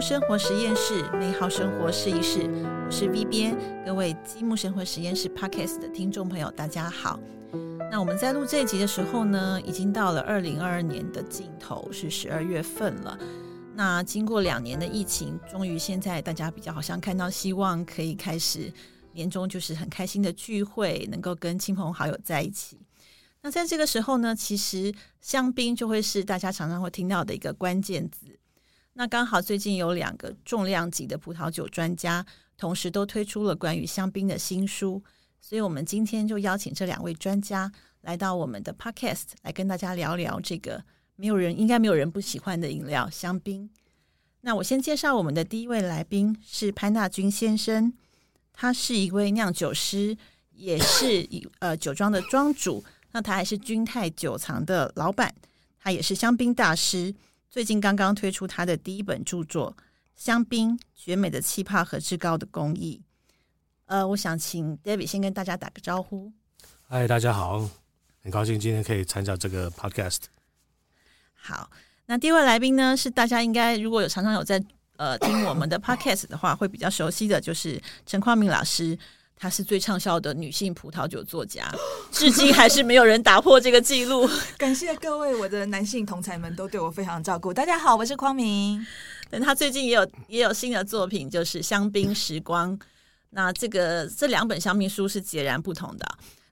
生活实验室，美好生活试一试。我是 V 边，各位积木生活实验室 Podcast 的听众朋友，大家好。那我们在录这一集的时候呢，已经到了二零二二年的尽头，是十二月份了。那经过两年的疫情，终于现在大家比较好像看到希望，可以开始年终就是很开心的聚会，能够跟亲朋好友在一起。那在这个时候呢，其实香槟就会是大家常常会听到的一个关键字。那刚好最近有两个重量级的葡萄酒专家，同时都推出了关于香槟的新书，所以我们今天就邀请这两位专家来到我们的 Podcast，来跟大家聊聊这个没有人应该没有人不喜欢的饮料——香槟。那我先介绍我们的第一位来宾是潘大军先生，他是一位酿酒师，也是一呃酒庄的庄主。那他还是君泰酒藏的老板，他也是香槟大师。最近刚刚推出他的第一本著作《香槟绝美的气泡和至高的工艺》。呃，我想请 David 先跟大家打个招呼。嗨，大家好，很高兴今天可以参加这个 Podcast。好，那第一位来宾呢，是大家应该如果有常常有在呃听我们的 Podcast 的话，会比较熟悉的就是陈匡明老师。她是最畅销的女性葡萄酒作家，至今还是没有人打破这个记录。感谢各位我的男性同才们都对我非常照顾。大家好，我是匡明。但他最近也有也有新的作品，就是《香槟时光》。那这个这两本香槟书是截然不同的。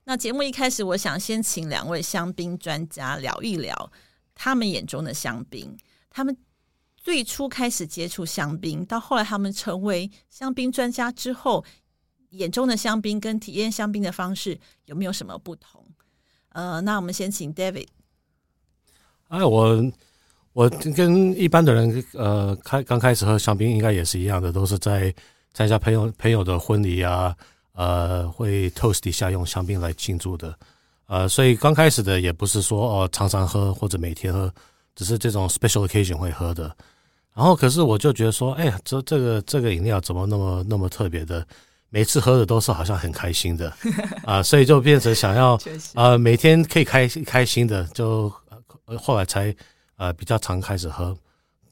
那节目一开始，我想先请两位香槟专家聊一聊他们眼中的香槟。他们最初开始接触香槟，到后来他们成为香槟专家之后。眼中的香槟跟体验香槟的方式有没有什么不同？呃，那我们先请 David。哎，我我跟一般的人，呃，开刚开始喝香槟应该也是一样的，都是在参加朋友朋友的婚礼啊，呃，会 toast 底下用香槟来庆祝的，呃，所以刚开始的也不是说哦常常喝或者每天喝，只是这种 special occasion 会喝的。然后，可是我就觉得说，哎呀，这这个这个饮料怎么那么那么特别的？每次喝的都是好像很开心的 啊，所以就变成想要 啊每天可以开开心的，就后来才呃比较常开始喝，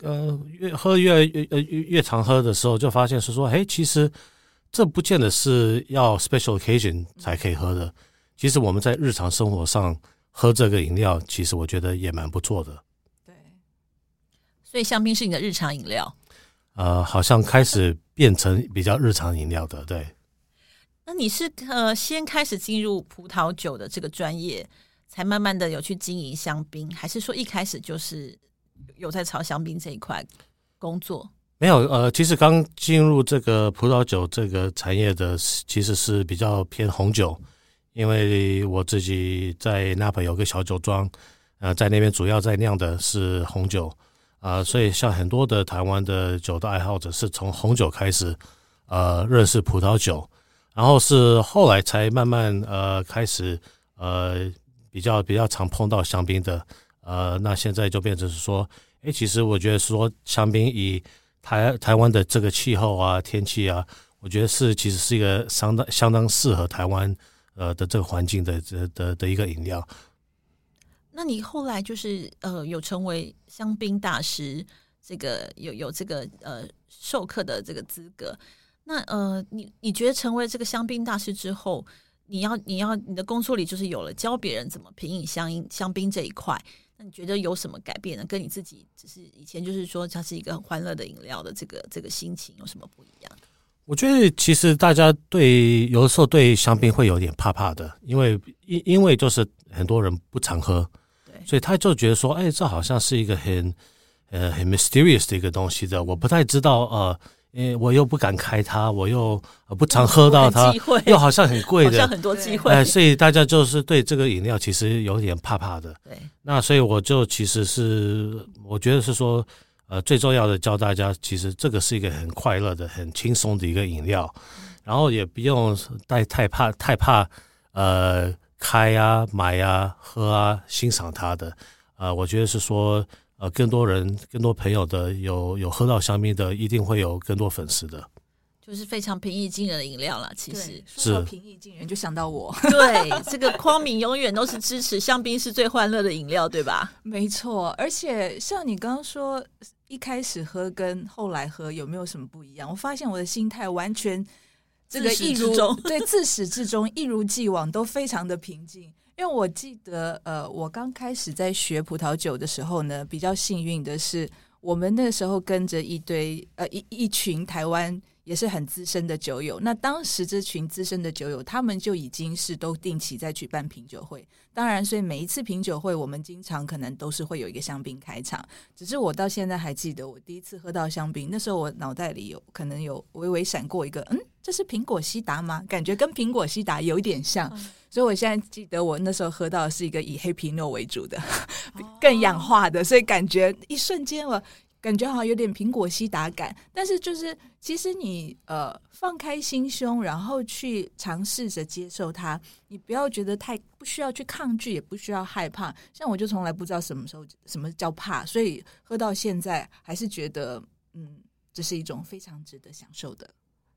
呃越喝越越越越常喝的时候，就发现是说，哎，其实这不见得是要 special occasion 才可以喝的，其实我们在日常生活上喝这个饮料，其实我觉得也蛮不错的。对，所以香槟是你的日常饮料。呃，好像开始变成比较日常饮料的，对。那你是呃先开始进入葡萄酒的这个专业，才慢慢的有去经营香槟，还是说一开始就是有在朝香槟这一块工作？没有，呃，其实刚进入这个葡萄酒这个产业的，其实是比较偏红酒，因为我自己在纳帕有个小酒庄，呃，在那边主要在酿的是红酒。啊，所以像很多的台湾的酒的爱好者，是从红酒开始，呃，认识葡萄酒，然后是后来才慢慢呃开始呃比较比较常碰到香槟的，呃，那现在就变成是说，哎，其实我觉得说香槟以台台湾的这个气候啊、天气啊，我觉得是其实是一个相当相当适合台湾呃的这个环境的的的的一个饮料。那你后来就是呃有成为香槟大师，这个有有这个呃授课的这个资格。那呃你你觉得成为这个香槟大师之后，你要你要你的工作里就是有了教别人怎么品饮香槟香槟这一块，那你觉得有什么改变呢？跟你自己只是以前就是说它是一个很欢乐的饮料的这个这个心情有什么不一样？我觉得其实大家对有的时候对香槟会有点怕怕的，因为因因为就是很多人不常喝。所以他就觉得说，哎，这好像是一个很呃很 mysterious 的一个东西的，我不太知道呃，因为我又不敢开它，我又不常喝到它，又好像很贵的，很多机会。哎，所以大家就是对这个饮料其实有点怕怕的。对。那所以我就其实是我觉得是说，呃，最重要的教大家，其实这个是一个很快乐的、很轻松的一个饮料，然后也不用太太怕太怕呃。开啊，买啊，喝啊，欣赏它的，呃，我觉得是说，呃，更多人、更多朋友的有有喝到香槟的，一定会有更多粉丝的，就是非常平易近人的饮料了。其实是平易近人，就想到我。对，这个匡明永远都是支持香槟是最欢乐的饮料，对吧？没错，而且像你刚刚说，一开始喝跟后来喝有没有什么不一样？我发现我的心态完全这个一如对自始至终一如既往都非常的平静。因为我记得，呃，我刚开始在学葡萄酒的时候呢，比较幸运的是，我们那时候跟着一堆呃一一群台湾也是很资深的酒友。那当时这群资深的酒友，他们就已经是都定期在举办品酒会。当然，所以每一次品酒会，我们经常可能都是会有一个香槟开场。只是我到现在还记得，我第一次喝到香槟，那时候我脑袋里有可能有微微闪过一个，嗯，这是苹果西达吗？感觉跟苹果西达有一点像。所以我现在记得，我那时候喝到的是一个以黑皮诺为主的，更氧化的，所以感觉一瞬间我感觉好像有点苹果西达感。但是就是其实你呃放开心胸，然后去尝试着接受它，你不要觉得太不需要去抗拒，也不需要害怕。像我就从来不知道什么时候什么叫怕，所以喝到现在还是觉得嗯，这是一种非常值得享受的、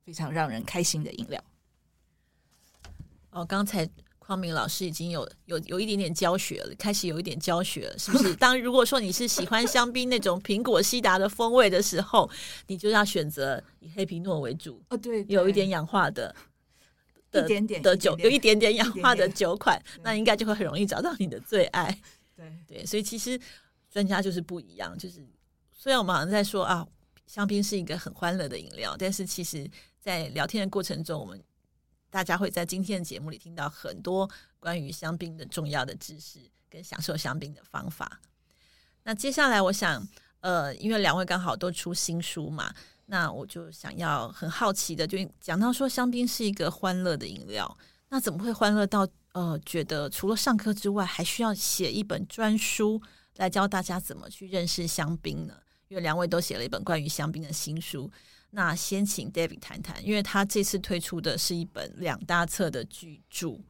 非常让人开心的饮料。哦，刚才匡明老师已经有有有一点点教学了，开始有一点教学了，是不是？当如果说你是喜欢香槟那种苹果西达的风味的时候，你就要选择以黑皮诺为主，哦，对，有一点氧化的。的一点点的酒，有一点点氧化的一点点酒款，那应该就会很容易找到你的最爱。对对，所以其实专家就是不一样，就是虽然我们好像在说啊，香槟是一个很欢乐的饮料，但是其实，在聊天的过程中，我们大家会在今天的节目里听到很多关于香槟的重要的知识跟享受香槟的方法。那接下来，我想，呃，因为两位刚好都出新书嘛，那我就想要很好奇的，就讲到说香槟是一个欢乐的饮料，那怎么会欢乐到呃，觉得除了上课之外，还需要写一本专书来教大家怎么去认识香槟呢？因为两位都写了一本关于香槟的新书，那先请 David 谈谈，因为他这次推出的是一本两大册的巨著，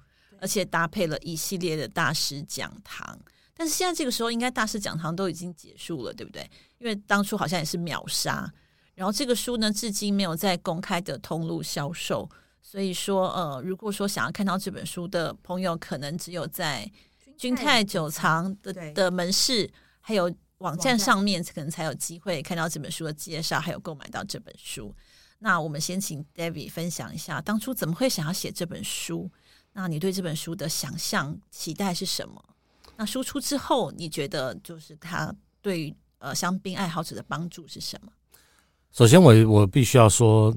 而且搭配了一系列的大师讲堂。但是现在这个时候，应该大师讲堂都已经结束了，对不对？因为当初好像也是秒杀，然后这个书呢，至今没有在公开的通路销售。所以说，呃，如果说想要看到这本书的朋友，可能只有在君泰酒藏的的门市，还有网站上面，可能才有机会看到这本书的介绍，还有购买到这本书。那我们先请 David 分享一下，当初怎么会想要写这本书？那你对这本书的想象、期待是什么？那输出之后，你觉得就是它对于呃香槟爱好者的帮助是什么？首先我，我必须要说，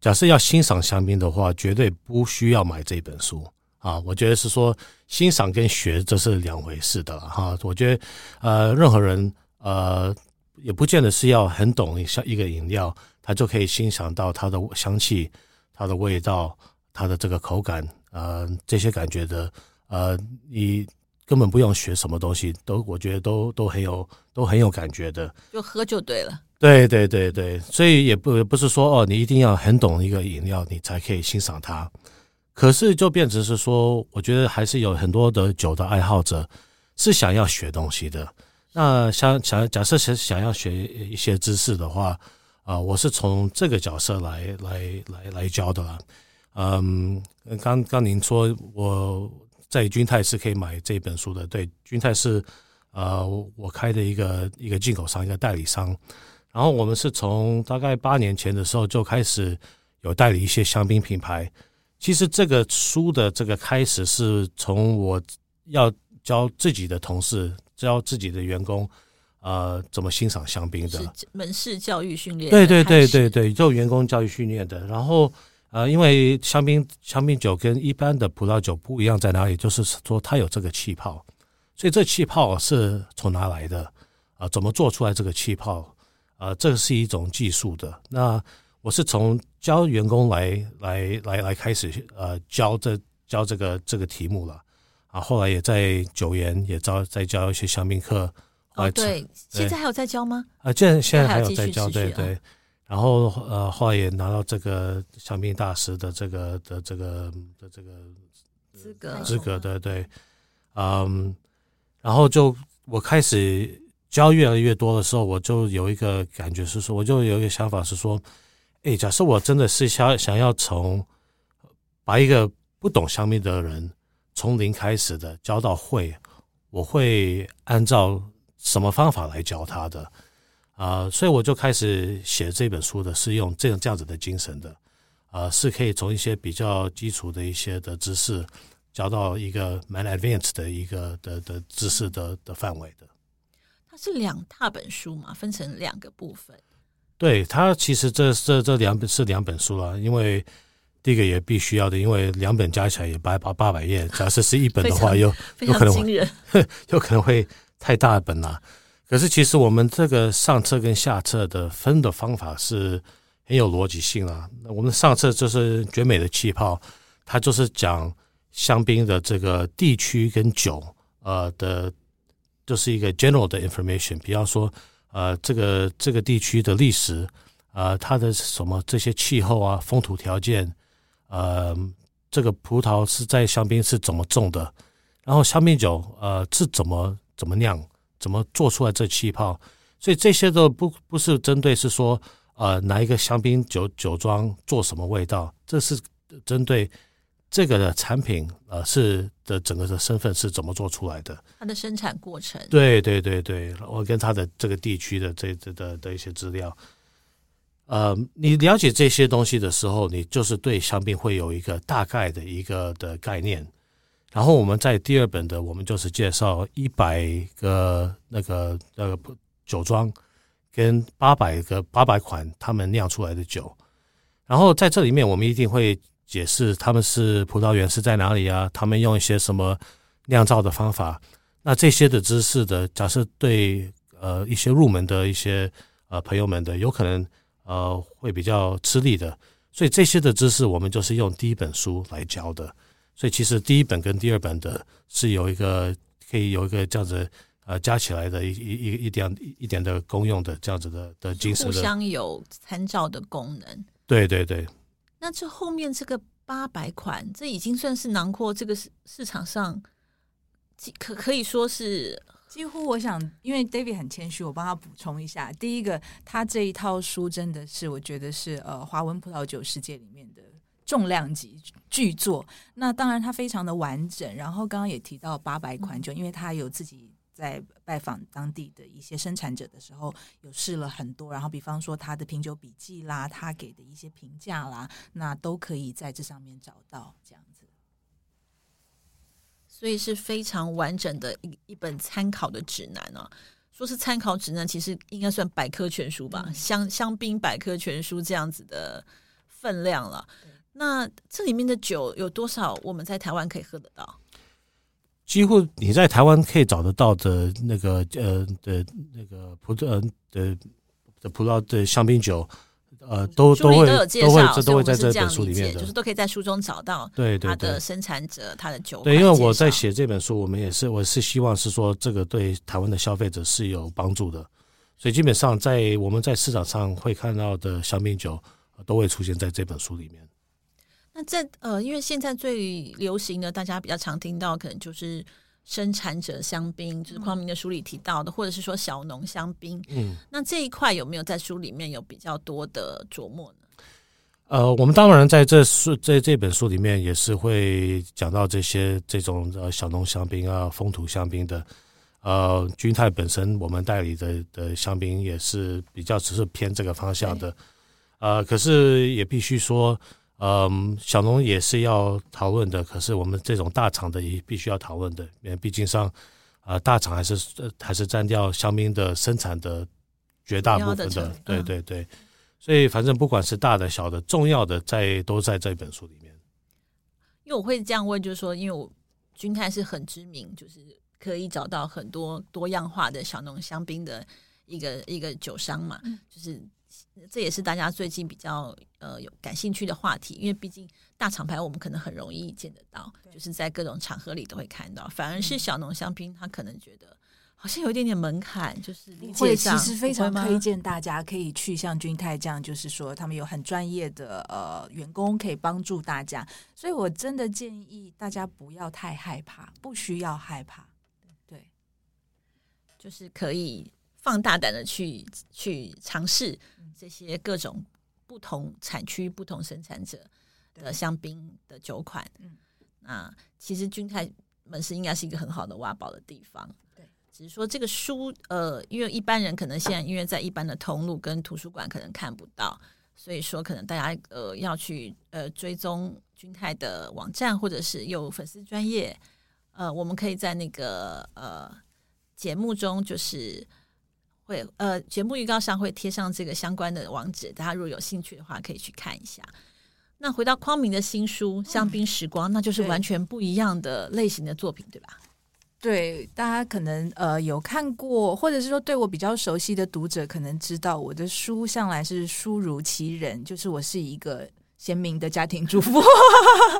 假设要欣赏香槟的话，绝对不需要买这本书啊。我觉得是说欣赏跟学这是两回事的了哈。我觉得呃，任何人呃也不见得是要很懂一下一个饮料，他就可以欣赏到它的香气、它的味道、它的这个口感呃这些感觉的呃，你根本不用学什么东西，都我觉得都都很有都很有感觉的。就喝就对了。对对对对，所以也不不是说哦，你一定要很懂一个饮料，你才可以欣赏它。可是就变成是说，我觉得还是有很多的酒的爱好者是想要学东西的。那想想假设是想要学一些知识的话，啊、我是从这个角色来来来来教的啦。嗯，刚刚您说我在君泰是可以买这本书的，对，君泰是呃我开的一个一个进口商，一个代理商。然后我们是从大概八年前的时候就开始有代理一些香槟品牌。其实这个书的这个开始是从我要教自己的同事、教自己的员工，呃，怎么欣赏香槟的。门市教育训练对对对对对，做员工教育训练的。然后呃，因为香槟香槟酒跟一般的葡萄酒不一样在哪里，就是说它有这个气泡，所以这气泡是从哪来的？啊、怎么做出来这个气泡？啊，这是一种技术的。那我是从教员工来来来来开始呃教这教这个这个题目了啊，后来也在九研也教在教一些香槟课。后来哦，对，现在还有在教吗？啊，现在现在还还有在教，对对。然后呃，后来也拿到这个香槟大师的这个的这个的这个资格资格，对对，嗯，然后就我开始教越来越多的时候，我就有一个感觉是说，我就有一个想法是说，哎，假设我真的是想想要从把一个不懂香槟的人从零开始的教到会，我会按照什么方法来教他的？啊，所以我就开始写这本书的，是用这样这样子的精神的，啊，是可以从一些比较基础的一些的知识，教到一个蛮 advanced 的一个的的知识的的范围的。它是两大本书嘛，分成两个部分。对，他其实这这这两本是两本书了，因为第一个也必须要的，因为两本加起来也八八八百页，假设是一本的话，又非常惊人，有可能会太大本了。可是其实我们这个上册跟下册的分的方法是很有逻辑性啊。我们上册就是绝美的气泡，它就是讲香槟的这个地区跟酒，呃的，就是一个 general 的 information，比方说。呃，这个这个地区的历史，呃，它的什么这些气候啊、风土条件，呃，这个葡萄是在香槟是怎么种的，然后香槟酒呃是怎么怎么酿，怎么做出来这气泡，所以这些都不不是针对是说呃哪一个香槟酒酒庄做什么味道，这是针对。这个的产品，呃，是的，整个的身份是怎么做出来的？它的生产过程。对对对对，我跟它的这个地区的这这的的一些资料，呃，你了解这些东西的时候，你就是对香槟会有一个大概的一个的概念。然后我们在第二本的，我们就是介绍一百个那个那个酒庄跟八百个八百款他们酿出来的酒，然后在这里面，我们一定会。解释他们是葡萄园是在哪里啊？他们用一些什么酿造的方法？那这些的知识的，假设对呃一些入门的一些呃朋友们的，有可能呃会比较吃力的。所以这些的知识，我们就是用第一本书来教的。所以其实第一本跟第二本的是有一个可以有一个这样子呃加起来的一一一一点一点的功用的这样子的的精神，互相有参照的功能。对对对。那这后面这个八百款，这已经算是囊括这个市市场上，可可以说是几乎。我想，因为 David 很谦虚，我帮他补充一下。第一个，他这一套书真的是我觉得是呃华文葡萄酒世界里面的重量级巨作。那当然，它非常的完整。然后刚刚也提到八百款酒，因为它有自己。在拜访当地的一些生产者的时候，有试了很多，然后比方说他的品酒笔记啦，他给的一些评价啦，那都可以在这上面找到这样子。所以是非常完整的一一本参考的指南啊。说是参考指南，其实应该算百科全书吧，香香槟百科全书这样子的分量了。那这里面的酒有多少？我们在台湾可以喝得到？几乎你在台湾可以找得到的那个呃的那个葡萄的的葡萄的香槟酒，呃，都都会都会这都会在这本书里面的，就是都可以在书中找到。对对，它的生产者，它的酒。对，因为我在写这本书，我们也是我是希望是说这个对台湾的消费者是有帮助的，所以基本上在我们在市场上会看到的香槟酒都会出现在这本书里面。那在呃，因为现在最流行的，大家比较常听到，可能就是生产者香槟，就是匡明的书里提到的，或者是说小农香槟。嗯，那这一块有没有在书里面有比较多的琢磨呢？呃，我们当然在这书在这本书里面也是会讲到这些这种呃小农香槟啊、风土香槟的。呃，君泰本身我们代理的的香槟也是比较只是偏这个方向的。呃，可是也必须说。嗯，小农也是要讨论的，可是我们这种大厂的也必须要讨论的，因为毕竟上，啊，大厂还是还是占掉香槟的生产的绝大部分的，对对对，所以反正不管是大的小的，重要的在都在这本书里面。因为我会这样问，就是说，因为我君泰是很知名，就是可以找到很多多样化的小农香槟的一个一个酒商嘛，就是。这也是大家最近比较呃有感兴趣的话题，因为毕竟大厂牌我们可能很容易见得到，就是在各种场合里都会看到。反而是小农香槟，他可能觉得好像有一点点门槛，就是理解上。其实非常推荐大家可以去像君泰这样，就是说他们有很专业的呃员工可以帮助大家。所以我真的建议大家不要太害怕，不需要害怕，对，就是可以。放大胆的去去尝试这些各种不同产区、不同生产者的香槟的酒款。嗯，那其实君泰门市应该是一个很好的挖宝的地方。对，只是说这个书，呃，因为一般人可能现在因为在一般的通路跟图书馆可能看不到，所以说可能大家呃要去呃追踪君泰的网站或者是有粉丝专业，呃，我们可以在那个呃节目中就是会呃节目预告上会贴上这个相关的网址，大家如果有兴趣的话可以去看一下。那回到匡明的新书《香槟时光》，那就是完全不一样的类型的作品，对吧？对，大家可能呃有看过，或者是说对我比较熟悉的读者，可能知道我的书向来是书如其人，就是我是一个贤明的家庭主妇，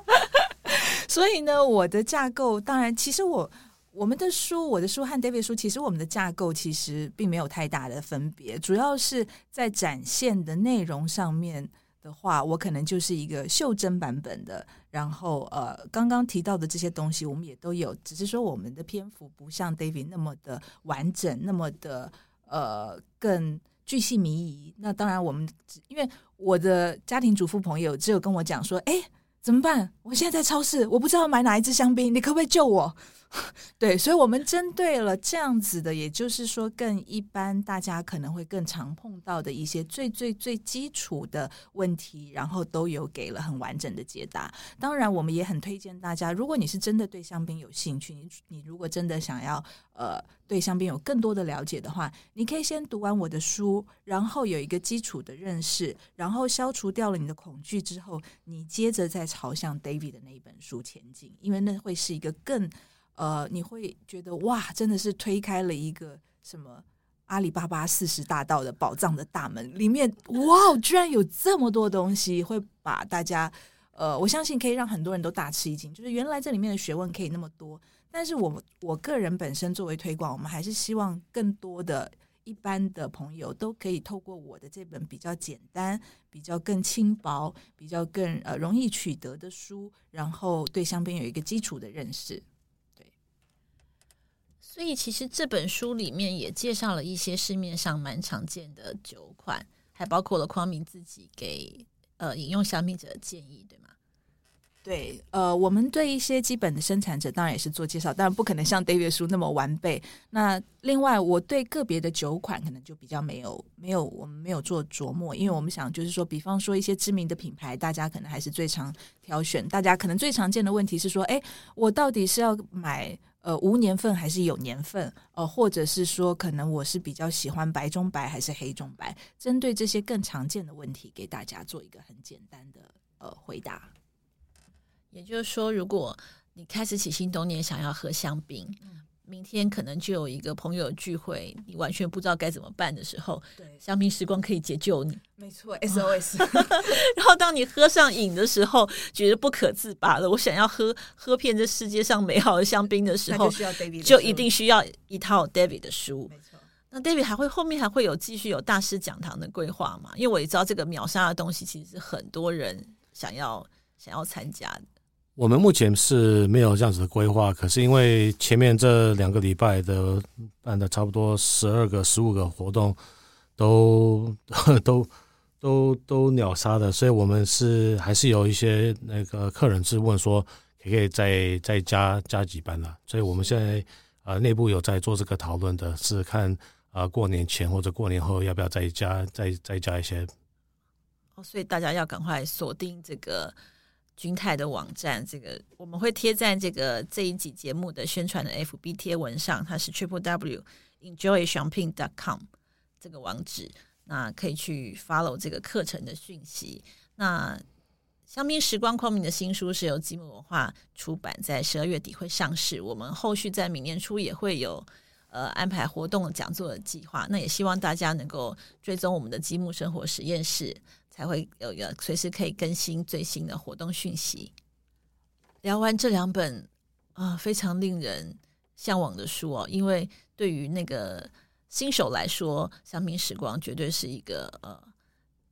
所以呢，我的架构当然，其实我我们的书，我的书和 David 书，其实我们的架构其实并没有太大的分别，主要是在展现的内容上面。的话，我可能就是一个袖珍版本的，然后呃，刚刚提到的这些东西我们也都有，只是说我们的篇幅不像 David 那么的完整，那么的呃更巨细靡遗。那当然，我们因为我的家庭主妇朋友只有跟我讲说，哎，怎么办？我现在在超市，我不知道买哪一支香槟，你可不可以救我？对，所以，我们针对了这样子的，也就是说，更一般大家可能会更常碰到的一些最最最基础的问题，然后都有给了很完整的解答。当然，我们也很推荐大家，如果你是真的对香槟有兴趣，你你如果真的想要呃对香槟有更多的了解的话，你可以先读完我的书，然后有一个基础的认识，然后消除掉了你的恐惧之后，你接着再朝向 David 的那一本书前进，因为那会是一个更。呃，你会觉得哇，真的是推开了一个什么阿里巴巴四十大道的宝藏的大门，里面哇，居然有这么多东西，会把大家呃，我相信可以让很多人都大吃一惊。就是原来这里面的学问可以那么多，但是我我个人本身作为推广，我们还是希望更多的一般的朋友都可以透过我的这本比较简单、比较更轻薄、比较更呃容易取得的书，然后对香槟有一个基础的认识。所以其实这本书里面也介绍了一些市面上蛮常见的酒款，还包括了匡明自己给呃饮用消费者的建议，对吗？对，呃，我们对一些基本的生产者当然也是做介绍，当然不可能像 David 书那么完备。那另外，我对个别的酒款可能就比较没有没有我们没有做琢磨，因为我们想就是说，比方说一些知名的品牌，大家可能还是最常挑选。大家可能最常见的问题是说，哎，我到底是要买呃无年份还是有年份？呃，或者是说，可能我是比较喜欢白中白还是黑中白？针对这些更常见的问题，给大家做一个很简单的呃回答。也就是说，如果你开始起心动念想要喝香槟，明天可能就有一个朋友聚会，你完全不知道该怎么办的时候，对，香槟时光可以解救你。没错，SOS。然后当你喝上瘾的时候，觉得不可自拔了，我想要喝喝遍这世界上美好的香槟的时候，就需要 David，就一定需要一套 David 的书。没错。那 David 还会后面还会有继续有大师讲堂的规划嘛？因为我也知道这个秒杀的东西，其实是很多人想要想要参加的。我们目前是没有这样子的规划，可是因为前面这两个礼拜的办的差不多十二个、十五个活动，都都都都秒杀的，所以我们是还是有一些那个客人是问说，可以再再加加几班了，所以我们现在呃内部有在做这个讨论的，是看啊过年前或者过年后要不要再加再再加一些。哦，所以大家要赶快锁定这个。君泰的网站，这个我们会贴在这个这一集节目的宣传的 FB 贴文上，它是 triple w enjoy champagne dot com 这个网址，那可以去 follow 这个课程的讯息。那香槟时光光明的新书是由积木文化出版，在十二月底会上市。我们后续在明年初也会有呃安排活动讲座的计划，那也希望大家能够追踪我们的积木生活实验室。才会有一个随时可以更新最新的活动讯息。聊完这两本啊非常令人向往的书哦，因为对于那个新手来说，《香槟时光》绝对是一个呃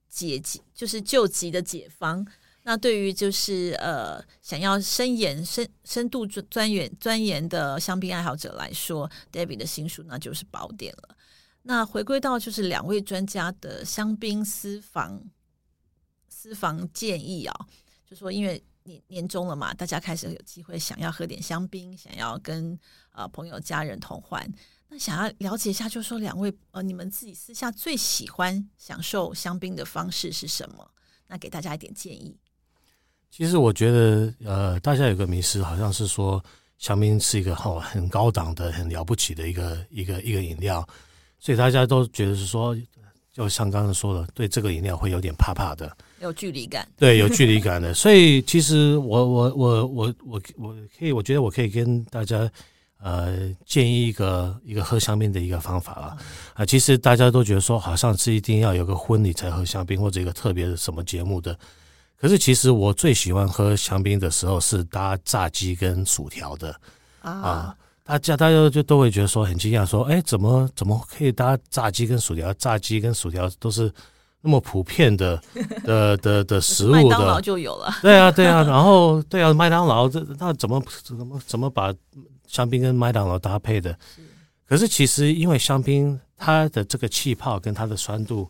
解急，就是救急的解方。那对于就是呃想要深研深深度钻研钻研的香槟爱好者来说，David 的新书那就是宝典了。那回归到就是两位专家的香槟私房。私房建议啊，就说因为年年终了嘛，大家开始有机会想要喝点香槟，想要跟呃朋友家人同欢。那想要了解一下，就说两位呃，你们自己私下最喜欢享受香槟的方式是什么？那给大家一点建议。其实我觉得，呃，大家有个迷思，好像是说香槟是一个好很高档的、很了不起的一个一个一个饮料，所以大家都觉得是说，就像刚刚说的，对这个饮料会有点怕怕的，有距离感。对，有距离感的。所以其实我我我我我我可以，我觉得我可以跟大家呃建议一个一个喝香槟的一个方法啊啊，其实大家都觉得说，好像是一定要有个婚礼才喝香槟，或者一个特别的什么节目的。可是其实我最喜欢喝香槟的时候是搭炸鸡跟薯条的啊，大家大家就都会觉得说很惊讶，说哎怎么怎么可以搭炸鸡跟薯条？炸鸡跟薯条都是那么普遍的 的的的食物的，麦当劳就有了。对啊对啊，然后对啊麦当劳这那怎么怎么怎么把香槟跟麦当劳搭配的？可是其实因为香槟它的这个气泡跟它的酸度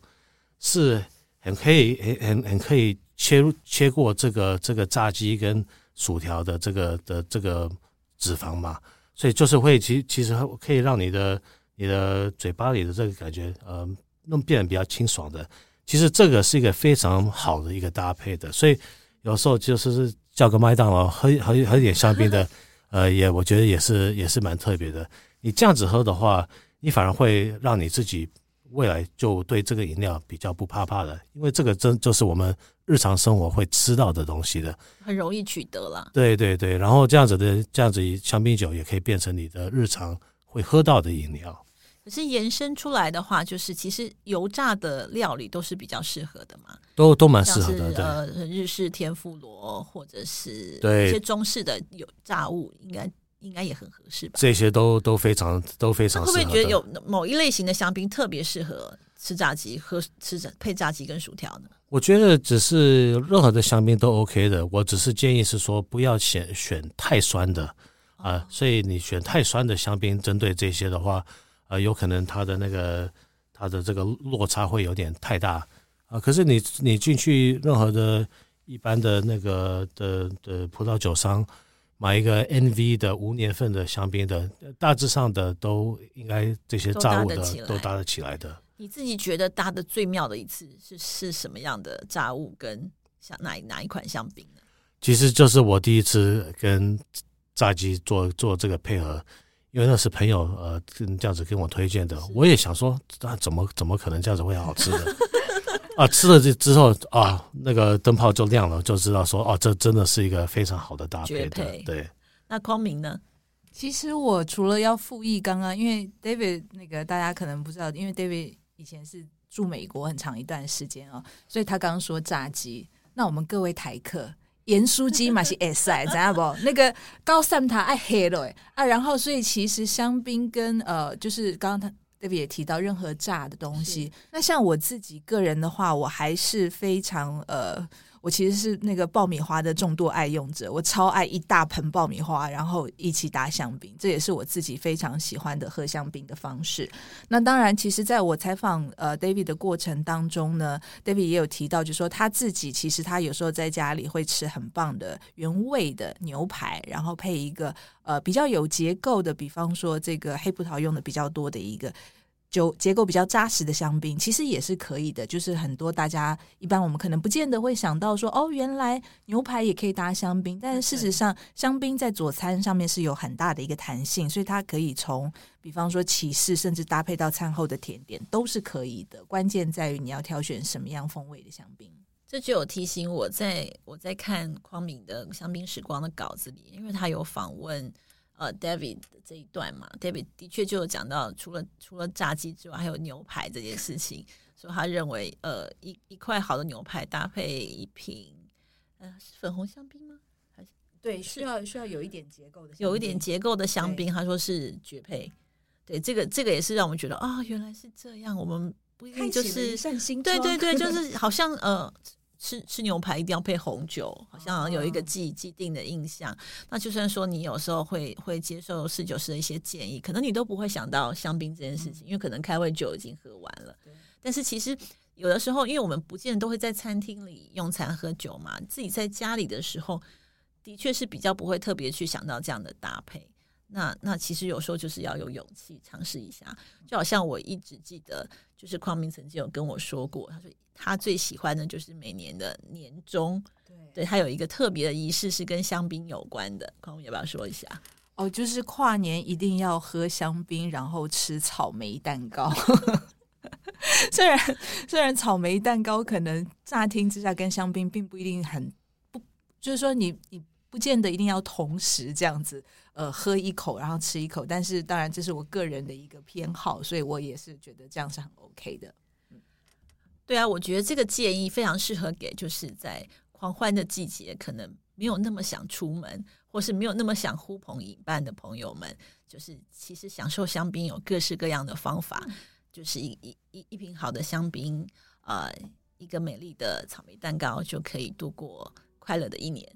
是很可以很很很可以。切入切过这个这个炸鸡跟薯条的这个的这个脂肪嘛，所以就是会其其实可以让你的你的嘴巴里的这个感觉呃，弄变得比较清爽的。其实这个是一个非常好的一个搭配的，所以有时候就是叫个麦当劳喝喝喝点香槟的，呃，也我觉得也是也是蛮特别的。你这样子喝的话，你反而会让你自己未来就对这个饮料比较不怕怕的，因为这个真就是我们。日常生活会吃到的东西的，很容易取得了。对对对，然后这样子的这样子香槟酒也可以变成你的日常会喝到的饮料。可是延伸出来的话，就是其实油炸的料理都是比较适合的嘛，都都蛮适合的。呃，日式天妇罗或者是对一些中式的油炸物，应该应该也很合适吧？这些都都非常都非常。会不会觉得有某一类型的香槟特别适合吃炸鸡、喝吃着配炸鸡跟薯条呢？我觉得只是任何的香槟都 OK 的，我只是建议是说不要选选太酸的啊，所以你选太酸的香槟，针对这些的话，呃，有可能它的那个它的这个落差会有点太大啊。可是你你进去任何的一般的那个的的葡萄酒商买一个 NV 的无年份的香槟的，大致上的都应该这些炸物的都搭得起来的。你自己觉得搭的最妙的一次是是什么样的炸物跟像哪哪一款香槟呢？其实就是我第一次跟炸鸡做做这个配合，因为那是朋友呃这样子跟我推荐的，我也想说那怎么怎么可能这样子会好吃的 啊？吃了这之后啊，那个灯泡就亮了，就知道说哦，这真的是一个非常好的搭配的。对，那匡明呢？其实我除了要复议刚刚，因为 David 那个大家可能不知道，因为 David。以前是住美国很长一段时间哦，所以他刚刚说炸鸡，那我们各位台客盐酥鸡嘛是 S 哎，知道不？那个高山塔爱黑了哎啊，然后所以其实香槟跟呃，就是刚刚他 David 也提到任何炸的东西，那像我自己个人的话，我还是非常呃。我其实是那个爆米花的重度爱用者，我超爱一大盆爆米花，然后一起打香槟，这也是我自己非常喜欢的喝香槟的方式。那当然，其实在我采访呃 David 的过程当中呢，David 也有提到，就说他自己其实他有时候在家里会吃很棒的原味的牛排，然后配一个呃比较有结构的，比方说这个黑葡萄用的比较多的一个。就结构比较扎实的香槟，其实也是可以的。就是很多大家一般我们可能不见得会想到说，哦，原来牛排也可以搭香槟。但是事实上，香槟在佐餐上面是有很大的一个弹性，所以它可以从，比方说起士，甚至搭配到餐后的甜点都是可以的。关键在于你要挑选什么样风味的香槟。这就有提醒我在我在看匡敏的香槟时光的稿子里，因为他有访问。呃，David 的这一段嘛，David 的确就有讲到，除了除了炸鸡之外，还有牛排这件事情。所以他认为，呃，一一块好的牛排搭配一瓶，呃，是粉红香槟吗？还是对，需要需要有一点结构的，有一点结构的香槟。他说是绝配。对，这个这个也是让我们觉得啊，原来是这样。我们不一定就是对对对，就是 好像呃。吃吃牛排一定要配红酒，好像有一个既既定的印象。那就算说你有时候会会接受侍酒师的一些建议，可能你都不会想到香槟这件事情，因为可能开胃酒已经喝完了。但是其实有的时候，因为我们不见得都会在餐厅里用餐喝酒嘛，自己在家里的时候，的确是比较不会特别去想到这样的搭配。那那其实有时候就是要有勇气尝试一下，就好像我一直记得，就是匡明曾经有跟我说过，他说他最喜欢的就是每年的年终，对对他有一个特别的仪式是跟香槟有关的，匡明要不要说一下？哦，就是跨年一定要喝香槟，然后吃草莓蛋糕。虽然虽然草莓蛋糕可能乍听之下跟香槟并不一定很不，就是说你你不见得一定要同时这样子，呃，喝一口然后吃一口，但是当然这是我个人的一个偏好，所以我也是觉得这样是很 OK 的。对啊，我觉得这个建议非常适合给就是在狂欢的季节，可能没有那么想出门，或是没有那么想呼朋引伴的朋友们，就是其实享受香槟有各式各样的方法，就是一一一一瓶好的香槟，呃，一个美丽的草莓蛋糕就可以度过快乐的一年。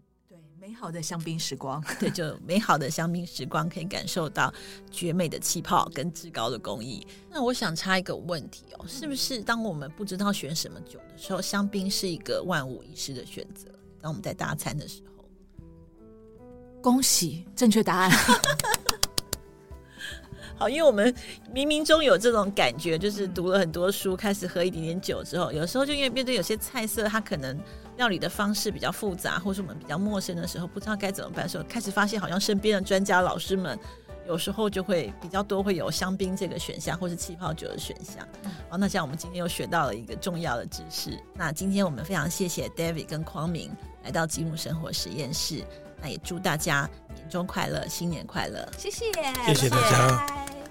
对，美好的香槟时光，对，就美好的香槟时光，可以感受到绝美的气泡跟至高的工艺。那我想插一个问题哦，是不是当我们不知道选什么酒的时候，香槟是一个万无一失的选择？当我们在大餐的时候，恭喜正确答案。好，因为我们冥冥中有这种感觉，就是读了很多书，开始喝一点点酒之后，有时候就因为面对有些菜色，它可能料理的方式比较复杂，或是我们比较陌生的时候，不知道该怎么办的时候，开始发现好像身边的专家老师们。有时候就会比较多会有香槟这个选项，或是气泡酒的选项。好，那这样我们今天又学到了一个重要的知识。那今天我们非常谢谢 David 跟匡明来到积木生活实验室。那也祝大家年终快乐，新年快乐！谢谢，谢谢大家。拜拜